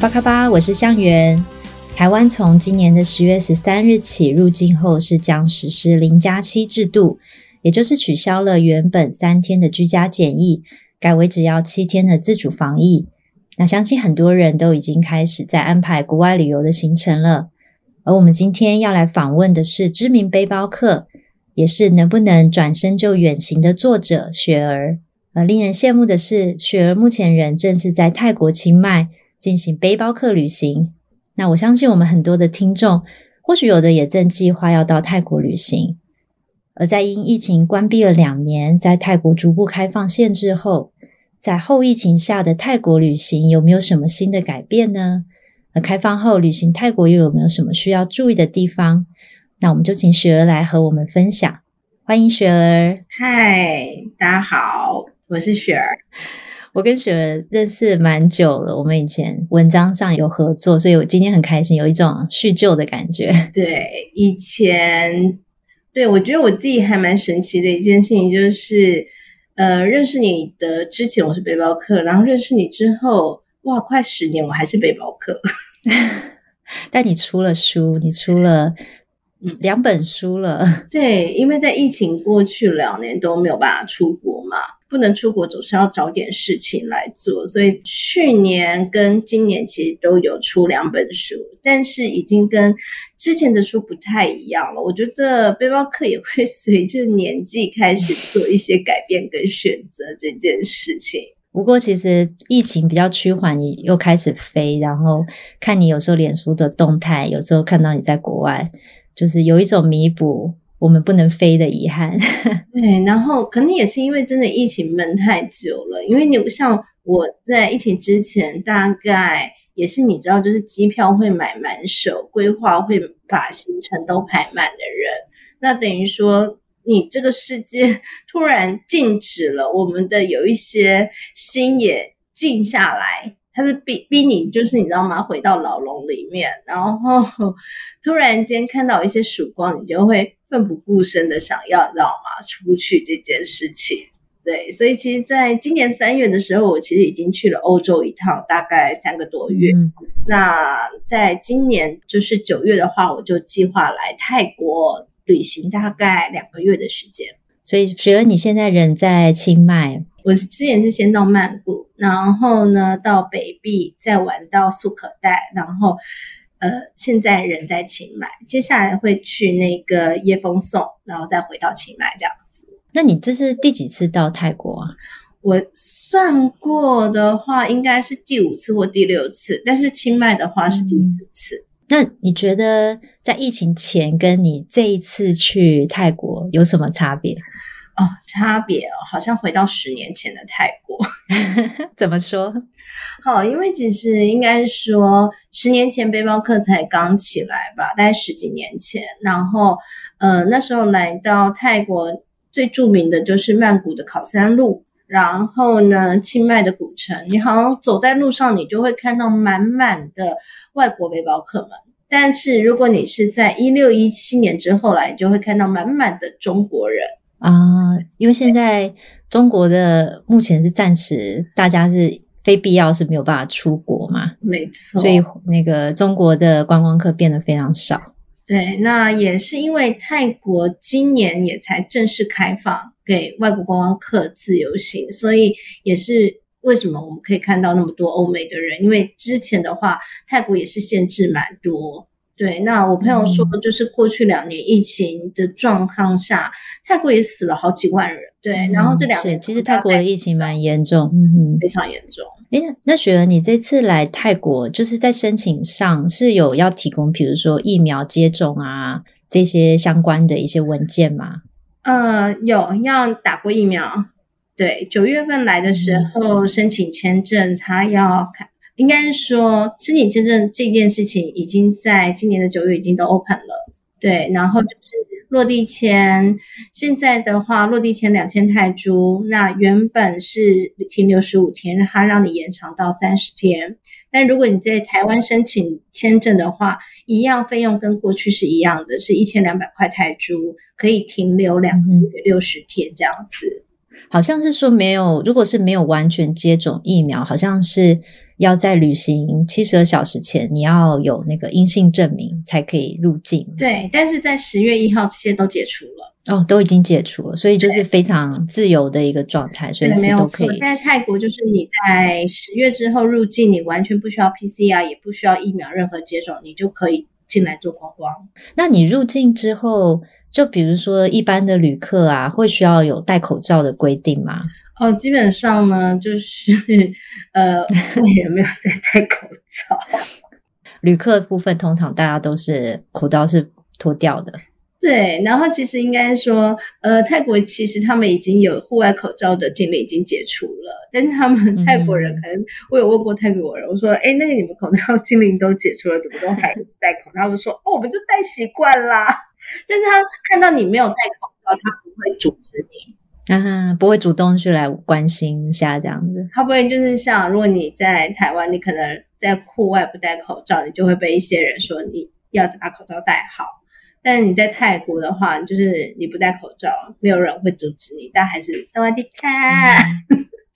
巴卡巴，我是向元。台湾从今年的十月十三日起入境后，是将实施零加七制度，也就是取消了原本三天的居家检疫，改为只要七天的自主防疫。那相信很多人都已经开始在安排国外旅游的行程了。而我们今天要来访问的是知名背包客，也是能不能转身就远行的作者雪儿。而令人羡慕的是，雪儿目前人正是在泰国清迈。进行背包客旅行，那我相信我们很多的听众，或许有的也正计划要到泰国旅行。而在因疫情关闭了两年，在泰国逐步开放限制后，在后疫情下的泰国旅行有没有什么新的改变呢？而开放后旅行泰国又有没有什么需要注意的地方？那我们就请雪儿来和我们分享。欢迎雪儿。嗨，大家好，我是雪儿。我跟雪儿认识蛮久了，我们以前文章上有合作，所以我今天很开心，有一种叙旧的感觉。对，以前，对，我觉得我自己还蛮神奇的一件事情，就是呃，认识你的之前我是背包客，然后认识你之后，哇，快十年我还是背包客。但你出了书，你出了两本书了。对，因为在疫情过去两年都没有办法出国嘛。不能出国，总是要找点事情来做，所以去年跟今年其实都有出两本书，但是已经跟之前的书不太一样了。我觉得背包客也会随着年纪开始做一些改变跟选择这件事情。不过，其实疫情比较趋缓，你又开始飞，然后看你有时候脸书的动态，有时候看到你在国外，就是有一种弥补。我们不能飞的遗憾，对，然后可能也是因为真的疫情闷太久了，因为你像我在疫情之前，大概也是你知道，就是机票会买满手，规划会把行程都排满的人，那等于说你这个世界 突然静止了，我们的有一些心也静下来，它是逼逼你，就是你知道吗？回到牢笼里面，然后 突然间看到一些曙光，你就会。奋不顾身的想要，你知道吗？出去这件事情，对，所以其实，在今年三月的时候，我其实已经去了欧洲一趟，大概三个多月。嗯、那在今年就是九月的话，我就计划来泰国旅行，大概两个月的时间。所以，雪儿，你现在人在清迈？我之前是先到曼谷，然后呢到北壁，再玩到素可泰，然后。呃，现在人在清迈，接下来会去那个椰风颂，然后再回到清迈这样子。那你这是第几次到泰国啊？我算过的话，应该是第五次或第六次，但是清迈的话是第四次。嗯。那你觉得在疫情前跟你这一次去泰国有什么差别？哦，差别哦，好像回到十年前的泰国。怎么说？好，因为其实应该说，十年前背包客才刚起来吧，大概十几年前。然后，呃，那时候来到泰国最著名的就是曼谷的考山路，然后呢，清迈的古城。你好像走在路上，你就会看到满满的外国背包客们。但是如果你是在一六一七年之后来，你就会看到满满的中国人。啊，因为现在中国的目前是暂时大家是非必要是没有办法出国嘛，没错，所以那个中国的观光客变得非常少。对，那也是因为泰国今年也才正式开放给外国观光客自由行，所以也是为什么我们可以看到那么多欧美的人，因为之前的话泰国也是限制蛮多。对，那我朋友说，就是过去两年疫情的状况下，嗯、泰国也死了好几万人。对，嗯、然后这两年其实泰国的疫情蛮严重，嗯嗯，非常严重。哎，那雪儿，你这次来泰国，就是在申请上是有要提供，比如说疫苗接种啊这些相关的一些文件吗？呃，有要打过疫苗，对，九月份来的时候申请签证，他要看，应该是说申请签证这件事情已经在今年的九月已经都 open 了。对，然后就是落地签，现在的话落地签两千泰铢，那原本是停留十五天，让他让你延长到三十天。但如果你在台湾申请签证的话，一样费用跟过去是一样的，是一千两百块泰铢，可以停留两个月六十天这样子。好像是说没有，如果是没有完全接种疫苗，好像是。要在旅行七十二小时前，你要有那个阴性证明才可以入境。对，但是在十月一号这些都解除了。哦，都已经解除了，所以就是非常自由的一个状态，随时都可以。现在泰国就是你在十月之后入境，你完全不需要 PCR，也不需要疫苗任何接种，你就可以进来做观光。那你入境之后，就比如说一般的旅客啊，会需要有戴口罩的规定吗？哦，基本上呢，就是呃，外人没有在戴口罩。旅客部分通常大家都是口罩是脱掉的。对，然后其实应该说，呃，泰国其实他们已经有户外口罩的禁令已经解除了，但是他们泰国人可能，我有问过泰国人，我说，哎，那个你们口罩 禁令都解除了，怎么都还戴口罩？他们说，哦，我们就戴习惯啦。但是他看到你没有戴口罩，他不会阻止你。啊，不会主动去来关心一下这样子。他不会就是像，如果你在台湾，你可能在户外不戴口罩，你就会被一些人说你要把口罩戴好。但是你在泰国的话，就是你不戴口罩，没有人会阻止你，但还是萨瓦迪卡。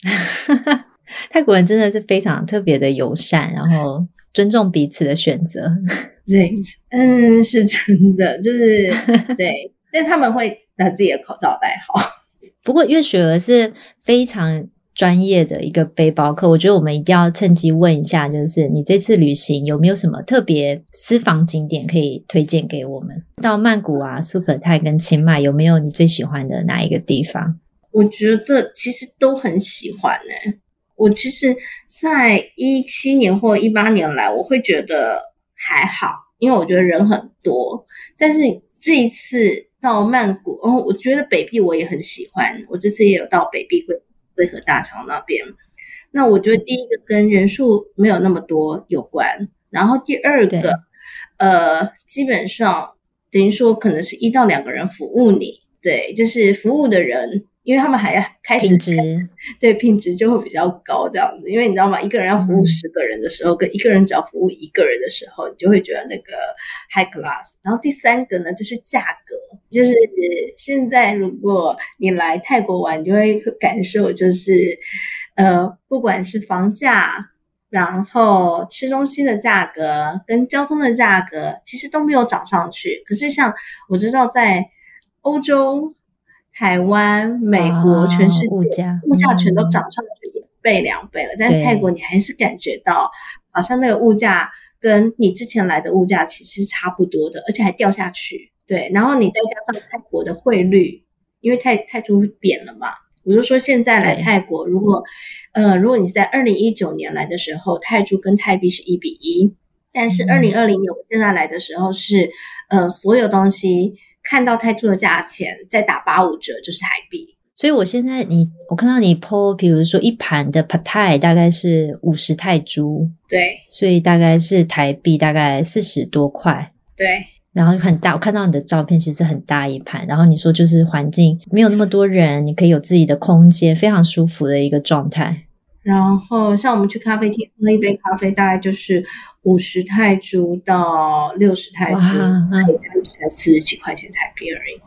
泰国人真的是非常特别的友善，然后尊重彼此的选择。对，嗯，是真的，就是 对，但他们会把自己的口罩戴好。不过，因为雪儿是非常专业的一个背包客，我觉得我们一定要趁机问一下，就是你这次旅行有没有什么特别私房景点可以推荐给我们？到曼谷啊、苏可泰跟清迈，有没有你最喜欢的哪一个地方？我觉得其实都很喜欢呢、欸。我其实，在一七年或一八年来，我会觉得还好，因为我觉得人很多。但是这一次。到曼谷，哦，我觉得北壁我也很喜欢。我这次也有到北壁桂桂河大桥那边。那我觉得第一个跟人数没有那么多有关，然后第二个，呃，基本上等于说可能是一到两个人服务你，对，就是服务的人。因为他们还要开始，品质 对品质就会比较高这样子。因为你知道吗？一个人要服务十个人的时候，嗯、跟一个人只要服务一个人的时候，你就会觉得那个 high class。然后第三个呢，就是价格，就是现在如果你来泰国玩，你就会感受就是，呃，不管是房价，然后吃东西的价格跟交通的价格，其实都没有涨上去。可是像我知道在欧洲。台湾、美国、全世界物价物价全都涨上去一倍两倍了，嗯、但泰国你还是感觉到好像那个物价跟你之前来的物价其实差不多的，而且还掉下去。对，然后你再加上泰国的汇率，因为泰泰铢贬了嘛，我就说现在来泰国，如果呃如果你是在二零一九年来的时候，泰铢跟泰币是一比一，但是二零二零年我现在来的时候是呃所有东西。看到泰铢的价钱，再打八五折就是台币。所以我现在你我看到你 po，比如说一盘的 Pad Thai 大概是五十泰铢，对，所以大概是台币大概四十多块，对。然后很大，我看到你的照片其实很大一盘。然后你说就是环境没有那么多人，你可以有自己的空间，非常舒服的一个状态。然后像我们去咖啡厅喝一杯咖啡，大概就是五十泰铢到六十泰铢，那也才四十几块钱台币而已。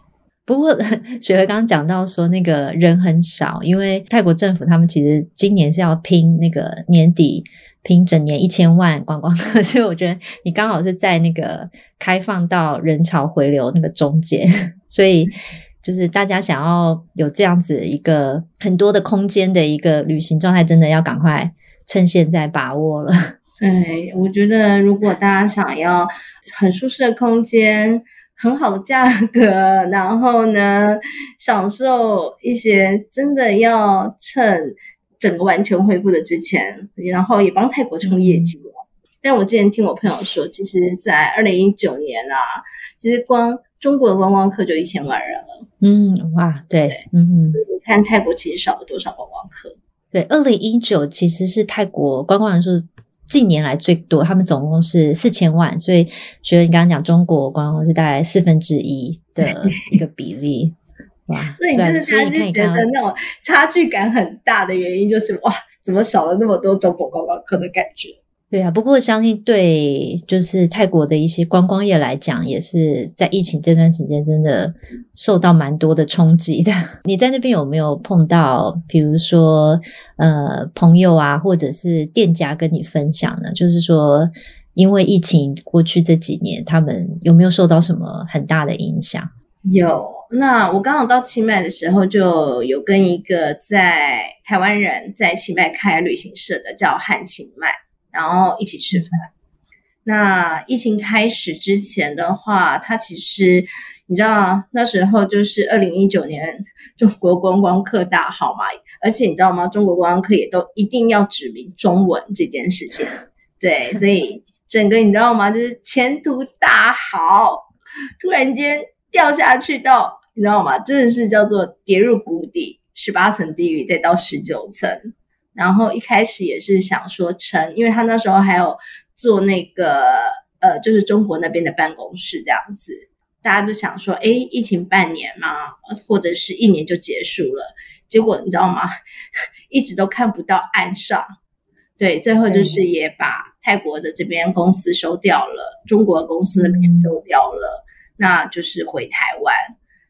不过雪儿刚刚讲到说那个人很少，因为泰国政府他们其实今年是要拼那个年底拼整年一千万观光客，所以我觉得你刚好是在那个开放到人潮回流那个中间，所以。就是大家想要有这样子一个很多的空间的一个旅行状态，真的要赶快趁现在把握了。对，我觉得如果大家想要很舒适的空间、很好的价格，然后呢，享受一些真的要趁整个完全恢复的之前，然后也帮泰国冲业绩。嗯、但我之前听我朋友说，其实，在二零一九年啊，其实光中国的观光客就一千万人了。嗯，哇，对，对嗯，所以你看泰国其实少了多少观光客？对，二零一九其实是泰国观光人数近年来最多，他们总共是四千万，所以学你刚刚讲中国观光是大概四分之一的一个比例，哇，所以你就是他就觉得那种差距感很大的原因，就是哇，怎么少了那么多中国观光客的感觉？对啊，不过相信对就是泰国的一些观光业来讲，也是在疫情这段时间真的受到蛮多的冲击的。你在那边有没有碰到，比如说呃朋友啊，或者是店家跟你分享呢？就是说，因为疫情过去这几年，他们有没有受到什么很大的影响？有，那我刚好到清迈的时候，就有跟一个在台湾人在清迈开旅行社的叫汉清迈。然后一起吃饭。那疫情开始之前的话，他其实你知道那时候就是二零一九年中国观光客大好嘛，而且你知道吗？中国观光客也都一定要指明中文这件事情，对，所以整个你知道吗？就是前途大好，突然间掉下去到你知道吗？真的是叫做跌入谷底，十八层地狱再到十九层。然后一开始也是想说成，因为他那时候还有做那个呃，就是中国那边的办公室这样子，大家都想说，哎，疫情半年嘛，或者是一年就结束了，结果你知道吗？一直都看不到岸上，对，最后就是也把泰国的这边公司收掉了，中国公司那边收掉了，那就是回台湾。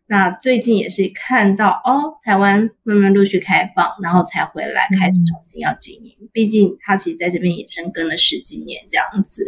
那最近也是看到哦，台湾慢慢陆续开放，然后才回来开始重新要经营。嗯、毕竟他其实在这边也深耕了十几年这样子，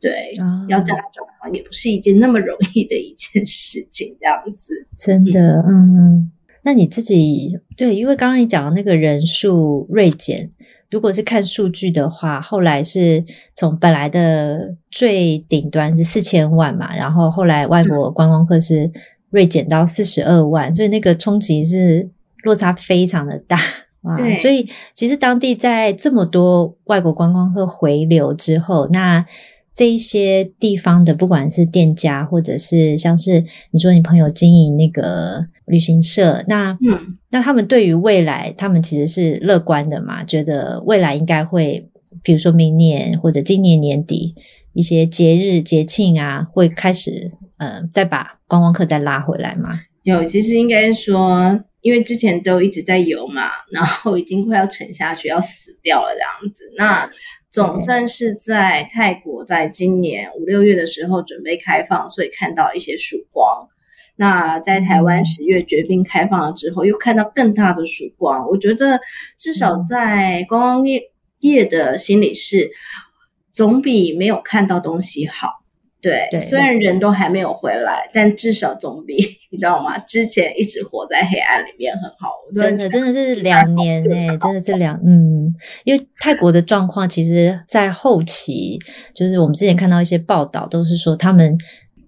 对，哦、要叫他转行也不是一件那么容易的一件事情，这样子。真的，嗯，嗯，那你自己对，因为刚刚你讲的那个人数锐减，如果是看数据的话，后来是从本来的最顶端是四千万嘛，然后后来外国观光客是。锐减到四十二万，所以那个冲击是落差非常的大哇！对所以其实当地在这么多外国观光客回流之后，那这一些地方的不管是店家，或者是像是你说你朋友经营那个旅行社，那嗯，那他们对于未来，他们其实是乐观的嘛？觉得未来应该会，比如说明年或者今年年底一些节日节庆啊，会开始。呃，再把观光客再拉回来吗？有，其实应该说，因为之前都一直在游嘛，然后已经快要沉下去，要死掉了这样子。那总算是在泰国，在今年五六月的时候准备开放，所以看到一些曙光。那在台湾十月决定开放了之后，又看到更大的曙光。我觉得至少在观光业业的心理是，总比没有看到东西好。对，对，虽然人都还没有回来，但至少总比 你知道吗？之前一直活在黑暗里面很好。真的，真的是两年哎、欸，真的是两嗯，因为泰国的状况，其实，在后期，就是我们之前看到一些报道，都是说他们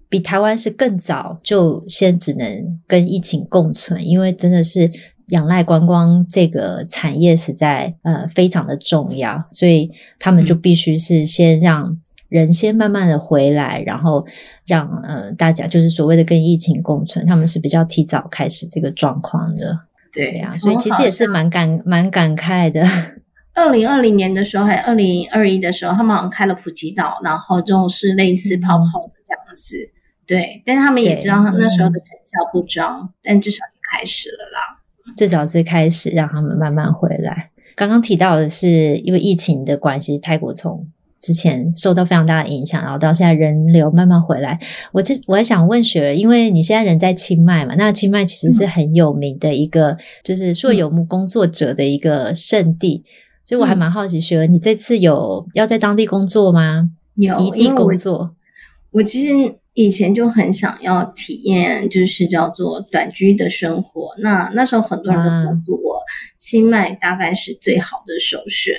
比台湾是更早就先只能跟疫情共存，因为真的是仰赖观光这个产业实在呃非常的重要，所以他们就必须是先让。人先慢慢的回来，然后让呃大家就是所谓的跟疫情共存，他们是比较提早开始这个状况的，对呀、啊，所以其实也是蛮感蛮感慨的。二零二零年的时候，还二零二一的时候，他们好像开了普吉岛，然后就是类似泡泡的这样子，嗯、对，但是他们也知道他们那时候的成效不彰，嗯、但至少也开始了啦，至少是开始让他们慢慢回来。刚刚提到的是因为疫情的关系，泰国从之前受到非常大的影响，然后到现在人流慢慢回来。我这我还想问雪儿，因为你现在人在清迈嘛，那清迈其实是很有名的一个，嗯、就是说游牧工作者的一个圣地，嗯、所以我还蛮好奇，雪儿，你这次有要在当地工作吗？有异地工作我。其实以前就很想要体验，就是叫做短居的生活。那那时候很多人都告诉我，啊、清迈大概是最好的首选。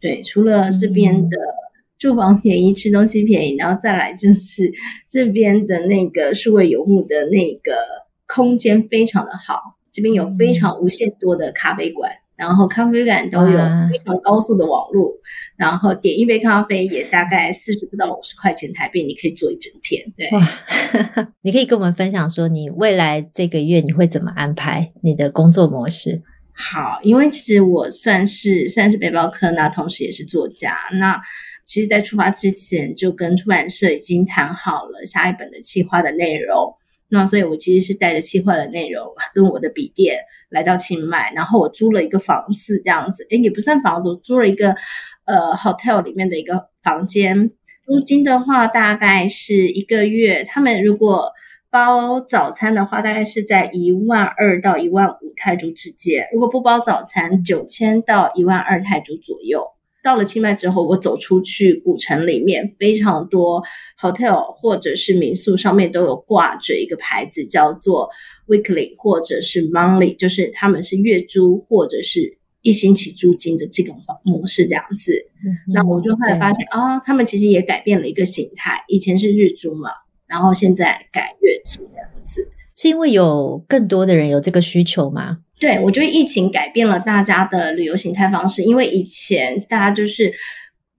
对，除了这边的。嗯住房便宜，吃东西便宜，然后再来就是这边的那个数位游牧的那个空间非常的好，这边有非常无限多的咖啡馆，然后咖啡馆都有非常高速的网络，然后点一杯咖啡也大概四十不到五十块钱台币，你可以坐一整天。对，哇，你可以跟我们分享说，你未来这个月你会怎么安排你的工作模式？好，因为其实我算是算是背包客，那同时也是作家。那其实，在出发之前就跟出版社已经谈好了下一本的企划的内容。那所以，我其实是带着企划的内容跟我的笔电来到清迈，然后我租了一个房子，这样子，诶，也不算房子，我租了一个呃 hotel 里面的一个房间。租金的话，大概是一个月，他们如果包早餐的话，大概是在一万二到一万五泰铢之间；如果不包早餐，九千到一万二泰铢左右。到了清迈之后，我走出去古城里面，非常多 hotel 或者是民宿上面都有挂着一个牌子，叫做 weekly 或者是 monthly，就是他们是月租或者是一星期租金的这种模式这样子。嗯、那我就后来发现啊、哦，他们其实也改变了一个形态，以前是日租嘛。然后现在改月租这样子，是因为有更多的人有这个需求吗？对，我觉得疫情改变了大家的旅游形态方式，因为以前大家就是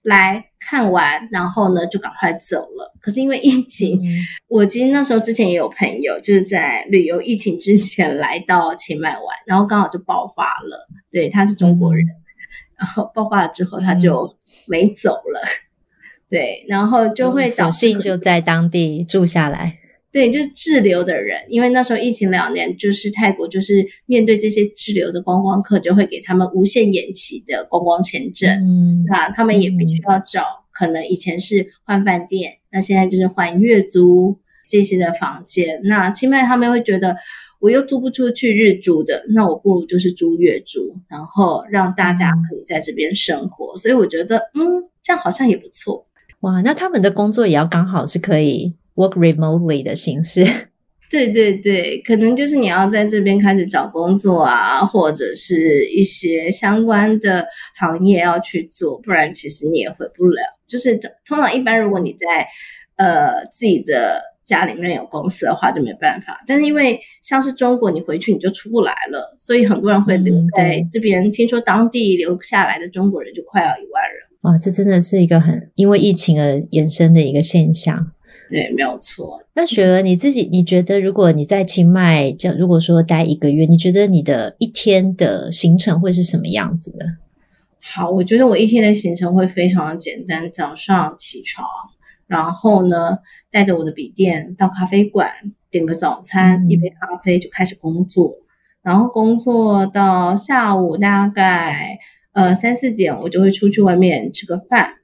来看完，然后呢就赶快走了。可是因为疫情，嗯、我其实那时候之前也有朋友就是在旅游疫情之前来到清迈玩，然后刚好就爆发了。对，他是中国人，嗯、然后爆发了之后他就没走了。嗯 对，然后就会索性就在当地住下来。对，就是滞留的人，因为那时候疫情两年，就是泰国就是面对这些滞留的观光客，就会给他们无限延期的观光签证。嗯，那他们也必须要找，嗯、可能以前是换饭店，那现在就是换月租这些的房间。那清迈他们会觉得，我又租不出去日租的，那我不如就是租月租，然后让大家可以在这边生活。所以我觉得，嗯，这样好像也不错。哇，那他们的工作也要刚好是可以 work remotely 的形式。对对对，可能就是你要在这边开始找工作啊，或者是一些相关的行业要去做，不然其实你也回不了。就是通常一般如果你在呃自己的家里面有公司的话，就没办法。但是因为像是中国，你回去你就出不来了，所以很多人会留在这边。嗯、听说当地留下来的中国人就快要一万人。哇，这真的是一个很因为疫情而衍生的一个现象。对，没有错。那雪儿，你自己你觉得，如果你在清迈，这如果说待一个月，你觉得你的一天的行程会是什么样子的？好，我觉得我一天的行程会非常的简单。早上起床，然后呢，带着我的笔电到咖啡馆点个早餐，嗯、一杯咖啡就开始工作，然后工作到下午大概。呃，三四点我就会出去外面吃个饭，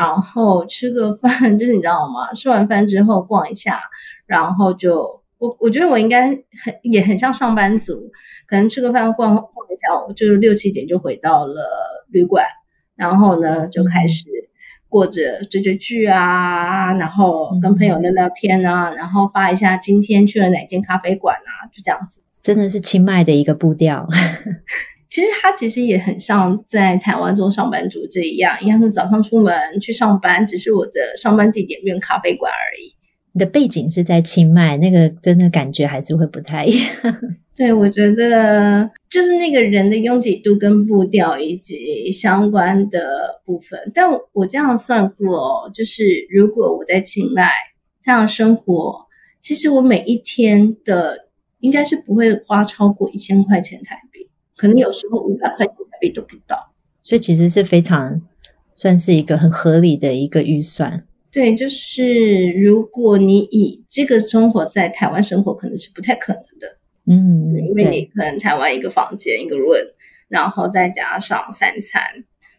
然后吃个饭就是你知道吗？吃完饭之后逛一下，然后就我我觉得我应该很也很像上班族，可能吃个饭逛逛一下，我就六七点就回到了旅馆，然后呢就开始过着追追剧啊，然后跟朋友聊聊天啊，然后发一下今天去了哪间咖啡馆啊，就这样子，真的是清迈的一个步调。其实他其实也很像在台湾做上班族这一样，一样是早上出门去上班，只是我的上班地点变咖啡馆而已。你的背景是在清迈，那个真的感觉还是会不太一样。对，我觉得就是那个人的拥挤度跟步调以及相关的部分。但我，这样算过哦，就是如果我在清迈这样生活，其实我每一天的应该是不会花超过一千块钱台币。可能有时候五百块钱台币都不到，所以其实是非常算是一个很合理的一个预算。对，就是如果你以这个生活在台湾生活，可能是不太可能的。嗯，因为你可能台湾一个房间一个 room，然后再加上三餐，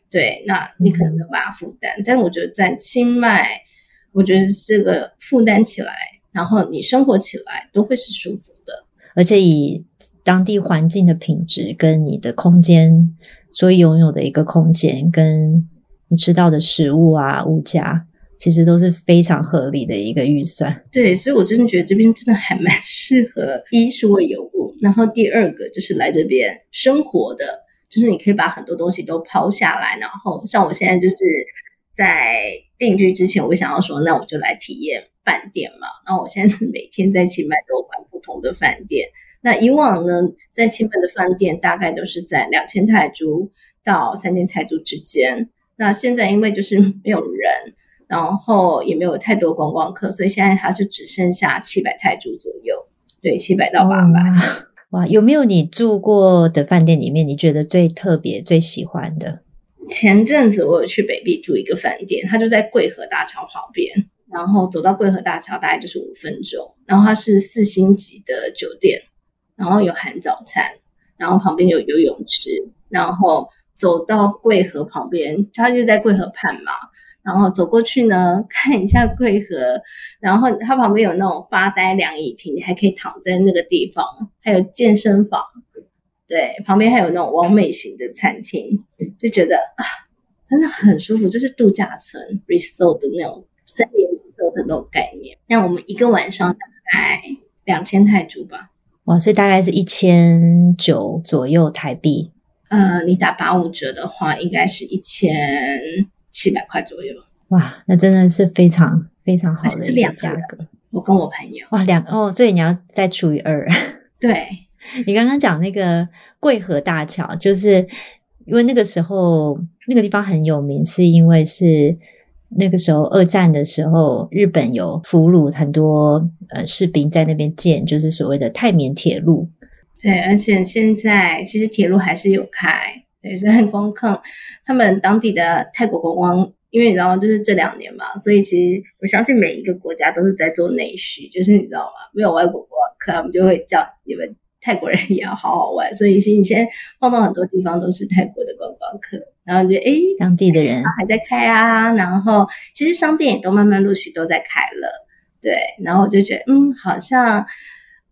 对，那你可能没有办法负担。嗯、但我觉得在清迈，我觉得这个负担起来，然后你生活起来都会是舒服的，而且以。当地环境的品质跟你的空间所拥有的一个空间，跟你吃到的食物啊，物价，其实都是非常合理的一个预算。对，所以我真的觉得这边真的还蛮适合，一是为游物，然后第二个就是来这边生活的，就是你可以把很多东西都抛下来，然后像我现在就是在定居之前，我想要说，那我就来体验饭店嘛。那我现在是每天在清迈都换不同的饭店。那以往呢，在清迈的饭店大概都是在两千泰铢到三千泰铢之间。那现在因为就是没有人，然后也没有太多观光客，所以现在它是只剩下七百泰铢左右，对，七百到八百。哇，有没有你住过的饭店里面你觉得最特别、最喜欢的？前阵子我有去北壁住一个饭店，它就在桂河大桥旁边，然后走到桂河大桥大概就是五分钟，然后它是四星级的酒店，然后有含早餐，然后旁边有游泳池，然后。走到桂河旁边，他就在桂河畔嘛，然后走过去呢，看一下桂河，然后它旁边有那种发呆凉椅亭，你还可以躺在那个地方，还有健身房，对，旁边还有那种完美型的餐厅，就觉得啊，真的很舒服，就是度假村 resort 的那种森林 resort 的那种概念。那我们一个晚上大概两千泰铢吧，哇，所以大概是一千九左右台币。呃，你打八五折的话，应该是一千七百块左右。哇，那真的是非常非常好的一个价格。我跟我朋友哇，两哦，所以你要再除以二。对，你刚刚讲那个桂河大桥，就是因为那个时候那个地方很有名，是因为是那个时候二战的时候，日本有俘虏很多呃士兵在那边建，就是所谓的泰缅铁路。对，而且现在其实铁路还是有开，对，所以观光客他们当地的泰国观光，因为你知道吗？就是这两年嘛，所以其实我相信每一个国家都是在做内需，就是你知道吗？没有外国观光客，他们就会叫你们泰国人也要好好玩，所以其实你现在碰到很多地方都是泰国的观光客，然后就哎，当地的人还在开啊，然后其实商店也都慢慢陆续都在开了，对，然后我就觉得嗯，好像。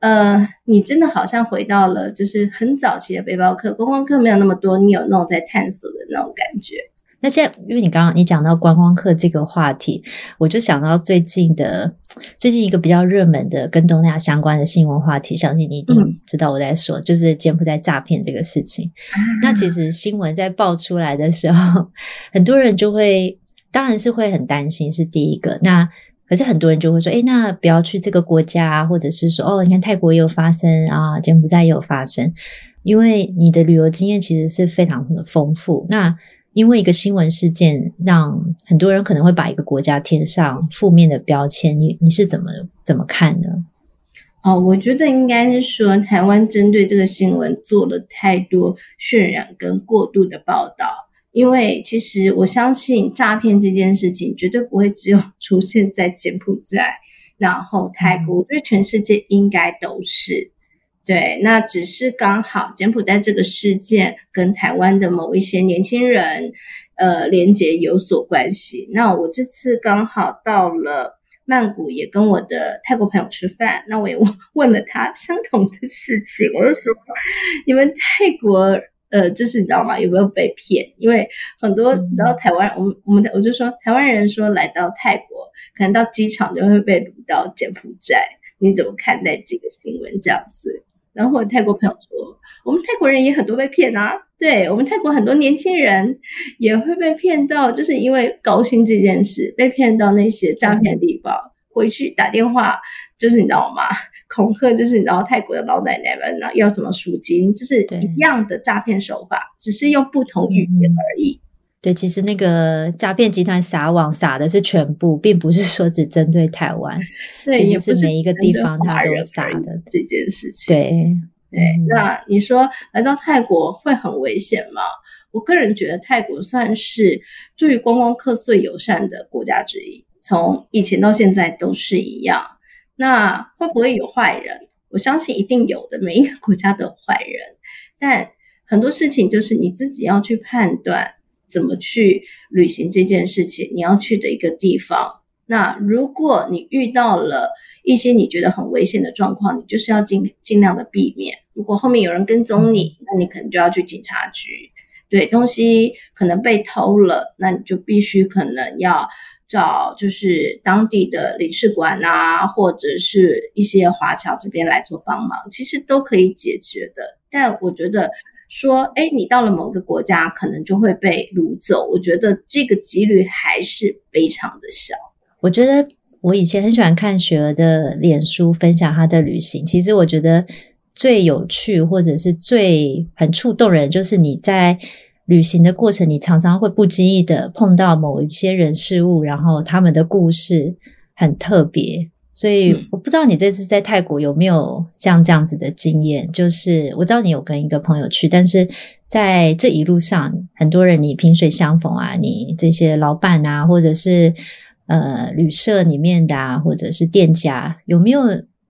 呃，你真的好像回到了就是很早期的背包客，观光客没有那么多，你有那种在探索的那种感觉。那现在，因为你刚刚你讲到观光客这个话题，我就想到最近的最近一个比较热门的跟东南亚相关的新闻话题，相信你一定知道我在说，嗯、就是柬埔寨诈骗这个事情。啊、那其实新闻在爆出来的时候，很多人就会，当然是会很担心，是第一个。那可是很多人就会说，哎，那不要去这个国家，或者是说，哦，你看泰国也有发生啊，柬埔寨也有发生，因为你的旅游经验其实是非常的丰富。那因为一个新闻事件，让很多人可能会把一个国家贴上负面的标签，你你是怎么怎么看呢？哦，我觉得应该是说，台湾针对这个新闻做了太多渲染跟过度的报道。因为其实我相信诈骗这件事情绝对不会只有出现在柬埔寨，然后泰国，我觉得全世界应该都是。对，那只是刚好柬埔寨这个事件跟台湾的某一些年轻人，呃，连结有所关系。那我这次刚好到了曼谷，也跟我的泰国朋友吃饭，那我也问 问了他相同的事情，我就说，你们泰国。呃，就是你知道吗？有没有被骗？因为很多你知道台湾，我们我们我就说台湾人说来到泰国，可能到机场就会被掳到柬埔寨。你怎么看待这个新闻这样子？然后我泰国朋友说，我们泰国人也很多被骗啊。对，我们泰国很多年轻人也会被骗到，就是因为高薪这件事被骗到那些诈骗的地方，回去打电话，就是你知道吗？恐吓就是，你知道泰国的老奶奶们呢，要什么赎金，就是一样的诈骗手法，只是用不同语言而已。对，其实那个诈骗集团撒网撒的是全部，并不是说只针对台湾，对，其实是每一个地方他都撒的这件事情。对对，那你说来到泰国会很危险吗？我个人觉得泰国算是对于观光客最友善的国家之一，从以前到现在都是一样。那会不会有坏人？我相信一定有的，每一个国家都有坏人。但很多事情就是你自己要去判断怎么去旅行这件事情，你要去的一个地方。那如果你遇到了一些你觉得很危险的状况，你就是要尽尽量的避免。如果后面有人跟踪你，那你可能就要去警察局。对，东西可能被偷了，那你就必须可能要。找就是当地的领事馆啊，或者是一些华侨这边来做帮忙，其实都可以解决的。但我觉得说，哎，你到了某个国家，可能就会被掳走。我觉得这个几率还是非常的小。我觉得我以前很喜欢看雪儿的脸书分享她的旅行，其实我觉得最有趣或者是最很触动人，就是你在旅行的过程，你常常会不经意的碰到某一些人事物，然后他们的故事很特别。所以我不知道你这次在泰国有没有像这样子的经验，就是我知道你有跟一个朋友去，但是在这一路上，很多人你萍水相逢啊，你这些老板啊，或者是呃旅社里面的啊，或者是店家，有没有？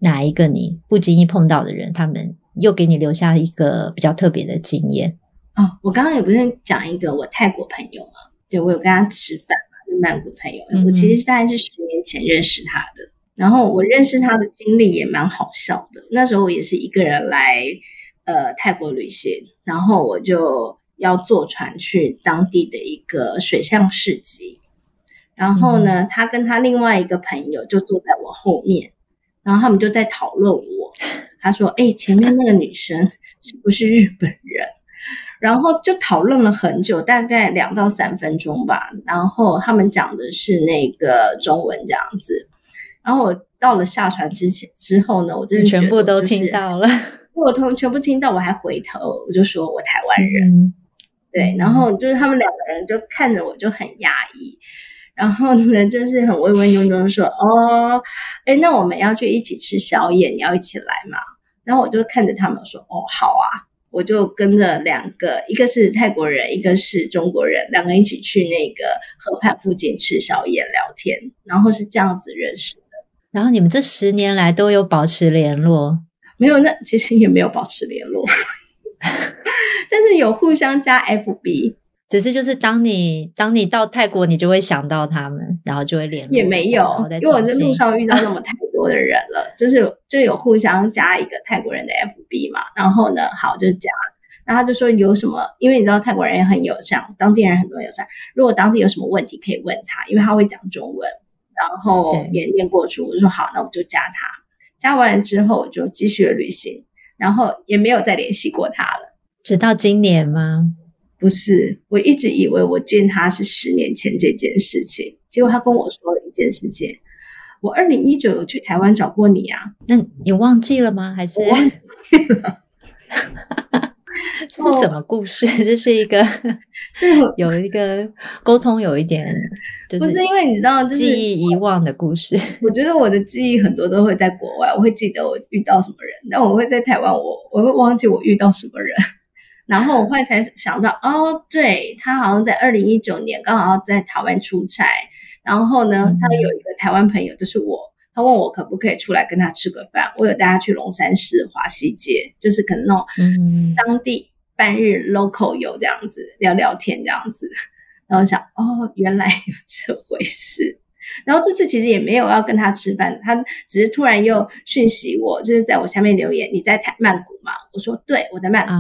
哪一个你不经意碰到的人，他们又给你留下一个比较特别的经验哦，我刚刚也不是讲一个我泰国朋友嘛，对，我有跟他吃饭嘛，是曼谷朋友。嗯、我其实大概是十年前认识他的，然后我认识他的经历也蛮好笑的。那时候我也是一个人来呃泰国旅行，然后我就要坐船去当地的一个水上市集，然后呢，嗯、他跟他另外一个朋友就坐在我后面。然后他们就在讨论我，他说：“哎，前面那个女生 是不是日本人？”然后就讨论了很久，大概两到三分钟吧。然后他们讲的是那个中文这样子。然后我到了下船之前之后呢，我真的、就是、全部都听到了，我通全部听到，我还回头我就说我台湾人，嗯、对。然后就是他们两个人就看着我就很压抑。然后呢，就是很温温庸庸说：“哦，哎，那我们要去一起吃宵夜，你要一起来吗？”然后我就看着他们说：“哦，好啊。”我就跟着两个，一个是泰国人，一个是中国人，两个人一起去那个河畔附近吃宵夜聊天，然后是这样子认识的。然后你们这十年来都有保持联络？没有，那其实也没有保持联络，但是有互相加 FB。只是就是当你当你到泰国，你就会想到他们，然后就会联络。也没有，因为我在路上遇到那么太多的人了，就是就有互相加一个泰国人的 FB 嘛。然后呢，好就加，然后他就说有什么，因为你知道泰国人也很友善，当地人很多友善。如果当地有什么问题可以问他，因为他会讲中文，然后也念过书。我就说好，那我就加他。加完了之后，我就继续了旅行，然后也没有再联系过他了。直到今年吗？不是，我一直以为我见他是十年前这件事情，结果他跟我说了一件事情。我二零一九有去台湾找过你啊，那你忘记了吗？还是忘记了？这是什么故事？哦、这是一个 有一个沟通有一点，就是不是因为你知道，就是记忆遗忘的故事。我觉得我的记忆很多都会在国外，我会记得我遇到什么人，但我会在台湾，我我会忘记我遇到什么人。然后我后来才想到，哦，对，他好像在二零一九年刚好在台湾出差，然后呢，他有一个台湾朋友，就是我，他问我可不可以出来跟他吃个饭。我有带他去龙山寺、华西街，就是可能那种当地半日 local 游这样子聊聊天这样子。然后想，哦，原来有这回事。然后这次其实也没有要跟他吃饭，他只是突然又讯息我，就是在我下面留言：“你在泰曼谷吗？”我说：“对，我在曼谷。”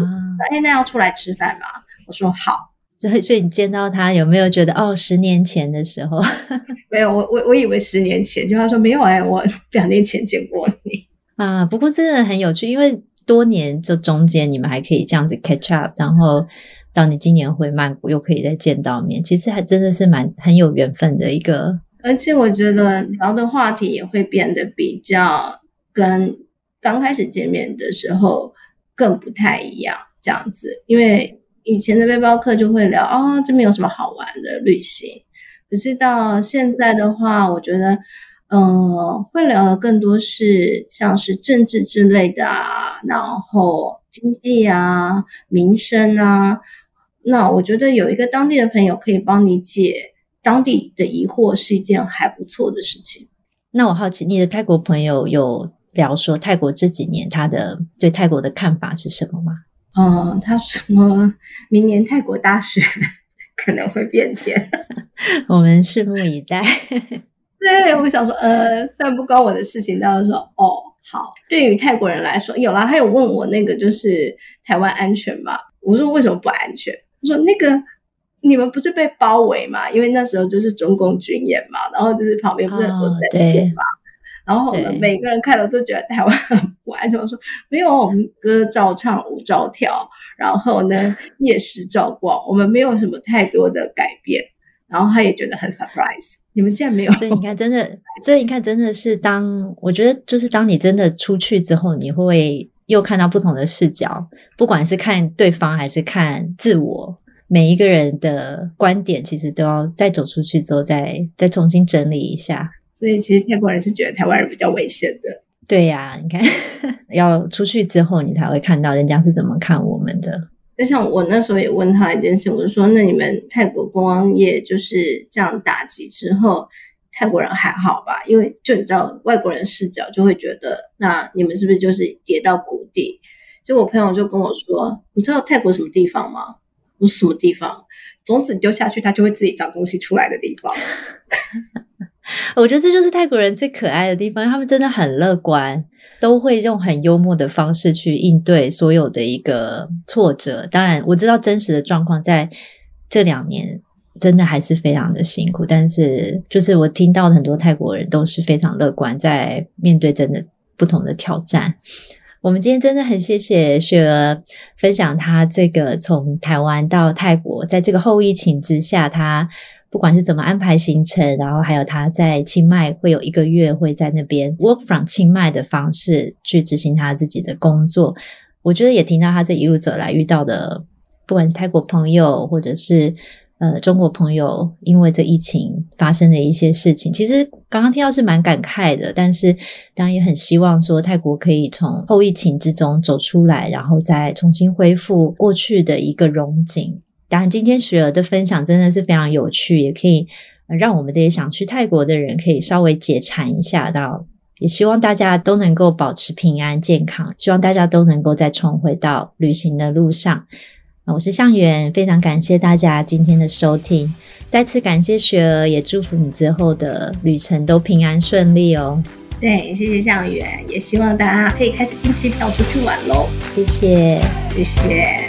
哎、啊，那要出来吃饭吗？我说：“好。”所以，所以你见到他有没有觉得哦，十年前的时候？没有，我我我以为十年前，就他说没有哎，我两年前见过你啊。不过真的很有趣，因为多年这中间你们还可以这样子 catch up，然后到你今年回曼谷又可以再见到面，其实还真的是蛮很有缘分的一个。而且我觉得聊的话题也会变得比较跟刚开始见面的时候更不太一样，这样子。因为以前的背包客就会聊哦，这边有什么好玩的旅行。可是到现在的话，我觉得，呃，会聊的更多是像是政治之类的啊，然后经济啊、民生啊。那我觉得有一个当地的朋友可以帮你解。当地的疑惑是一件还不错的事情。那我好奇，你的泰国朋友有聊说泰国这几年他的对泰国的看法是什么吗？嗯，他说明年泰国大选 可能会变天，我们拭目以待。对，我想说，呃，虽然不关我的事情，但是说，哦，好。对于泰国人来说，有啦，他有问我那个就是台湾安全吗？我说为什么不安全？他说那个。你们不是被包围嘛？因为那时候就是中共军演嘛，然后就是旁边不是很多战舰嘛，哦、然后我们每个人看了都觉得台湾很不安全。我说没有，我们歌照唱，舞照跳，然后呢夜市照逛，我们没有什么太多的改变。然后他也觉得很 surprise，你们竟然没有。所以你看，真的，所以你看，真的是当我觉得，就是当你真的出去之后，你会。又看到不同的视角，不管是看对方还是看自我，每一个人的观点其实都要再走出去之后再再重新整理一下。所以其实泰国人是觉得台湾人比较危险的。对呀、啊，你看，要出去之后你才会看到人家是怎么看我们的。就像我那时候也问他一件事，我就说：“那你们泰国观光业就是这样打击之后，泰国人还好吧？因为就你知道，外国人视角就会觉得，那你们是不是就是跌到谷底？”就我朋友就跟我说：“你知道泰国什么地方吗？我说什么地方？种子丢下去，它就会自己长东西出来的地方。”我觉得这就是泰国人最可爱的地方，他们真的很乐观，都会用很幽默的方式去应对所有的一个挫折。当然，我知道真实的状况在这两年真的还是非常的辛苦，但是就是我听到很多泰国人都是非常乐观，在面对真的不同的挑战。我们今天真的很谢谢雪儿分享她这个从台湾到泰国，在这个后疫情之下，她。不管是怎么安排行程，然后还有他在清迈会有一个月会在那边 work from 清迈的方式去执行他自己的工作，我觉得也听到他这一路走来遇到的，不管是泰国朋友或者是呃中国朋友，因为这疫情发生的一些事情，其实刚刚听到是蛮感慨的，但是当然也很希望说泰国可以从后疫情之中走出来，然后再重新恢复过去的一个荣景。当然，今天雪儿的分享真的是非常有趣，也可以让我们这些想去泰国的人可以稍微解馋一下到。也希望大家都能够保持平安健康，希望大家都能够再重回到旅行的路上。我是向远，非常感谢大家今天的收听，再次感谢雪儿，也祝福你之后的旅程都平安顺利哦。对，谢谢向远，也希望大家可以开始订机票出去玩喽。谢谢，谢谢。